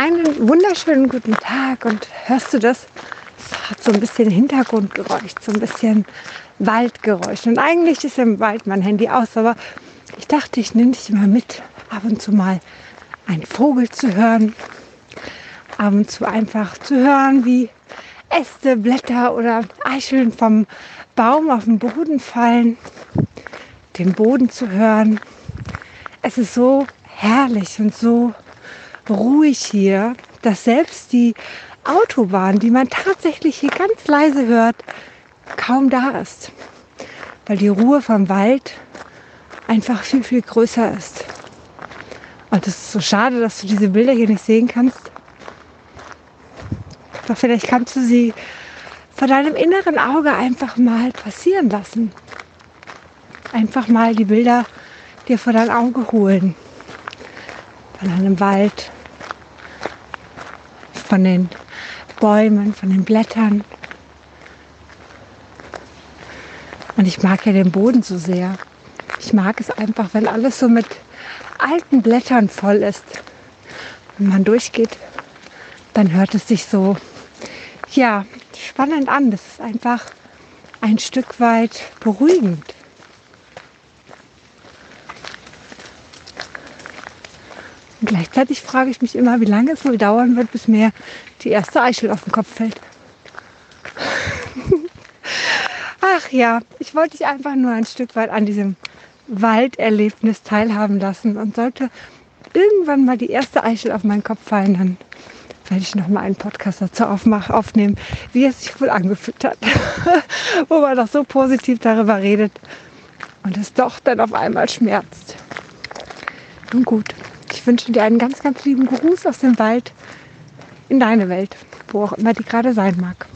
Einen wunderschönen guten Tag und hörst du das? Es hat so ein bisschen Hintergrundgeräusch, so ein bisschen Waldgeräusch. Und eigentlich ist im Wald mein Handy aus, aber ich dachte, ich nehme dich mal mit, ab und zu mal einen Vogel zu hören, ab und zu einfach zu hören, wie Äste, Blätter oder Eicheln vom Baum auf den Boden fallen, den Boden zu hören. Es ist so herrlich und so ruhig hier, dass selbst die Autobahn, die man tatsächlich hier ganz leise hört, kaum da ist. Weil die Ruhe vom Wald einfach viel, viel größer ist. Und es ist so schade, dass du diese Bilder hier nicht sehen kannst. Doch vielleicht kannst du sie vor deinem inneren Auge einfach mal passieren lassen. Einfach mal die Bilder dir vor dein Auge holen. Von einem Wald, von den Bäumen, von den Blättern. Und ich mag ja den Boden so sehr. Ich mag es einfach, wenn alles so mit alten Blättern voll ist. Wenn man durchgeht, dann hört es sich so, ja, spannend an. Das ist einfach ein Stück weit beruhigend. Und gleichzeitig frage ich mich immer, wie lange es wohl dauern wird, bis mir die erste Eichel auf den Kopf fällt. Ach ja, ich wollte dich einfach nur ein Stück weit an diesem Walderlebnis teilhaben lassen und sollte irgendwann mal die erste Eichel auf meinen Kopf fallen, dann werde ich noch mal einen Podcast dazu aufmachen, aufnehmen, wie es sich wohl angefühlt hat, wo man doch so positiv darüber redet und es doch dann auf einmal schmerzt. Nun gut, ich wünsche dir einen ganz, ganz lieben Gruß aus dem Wald in deine Welt, wo auch immer die gerade sein mag.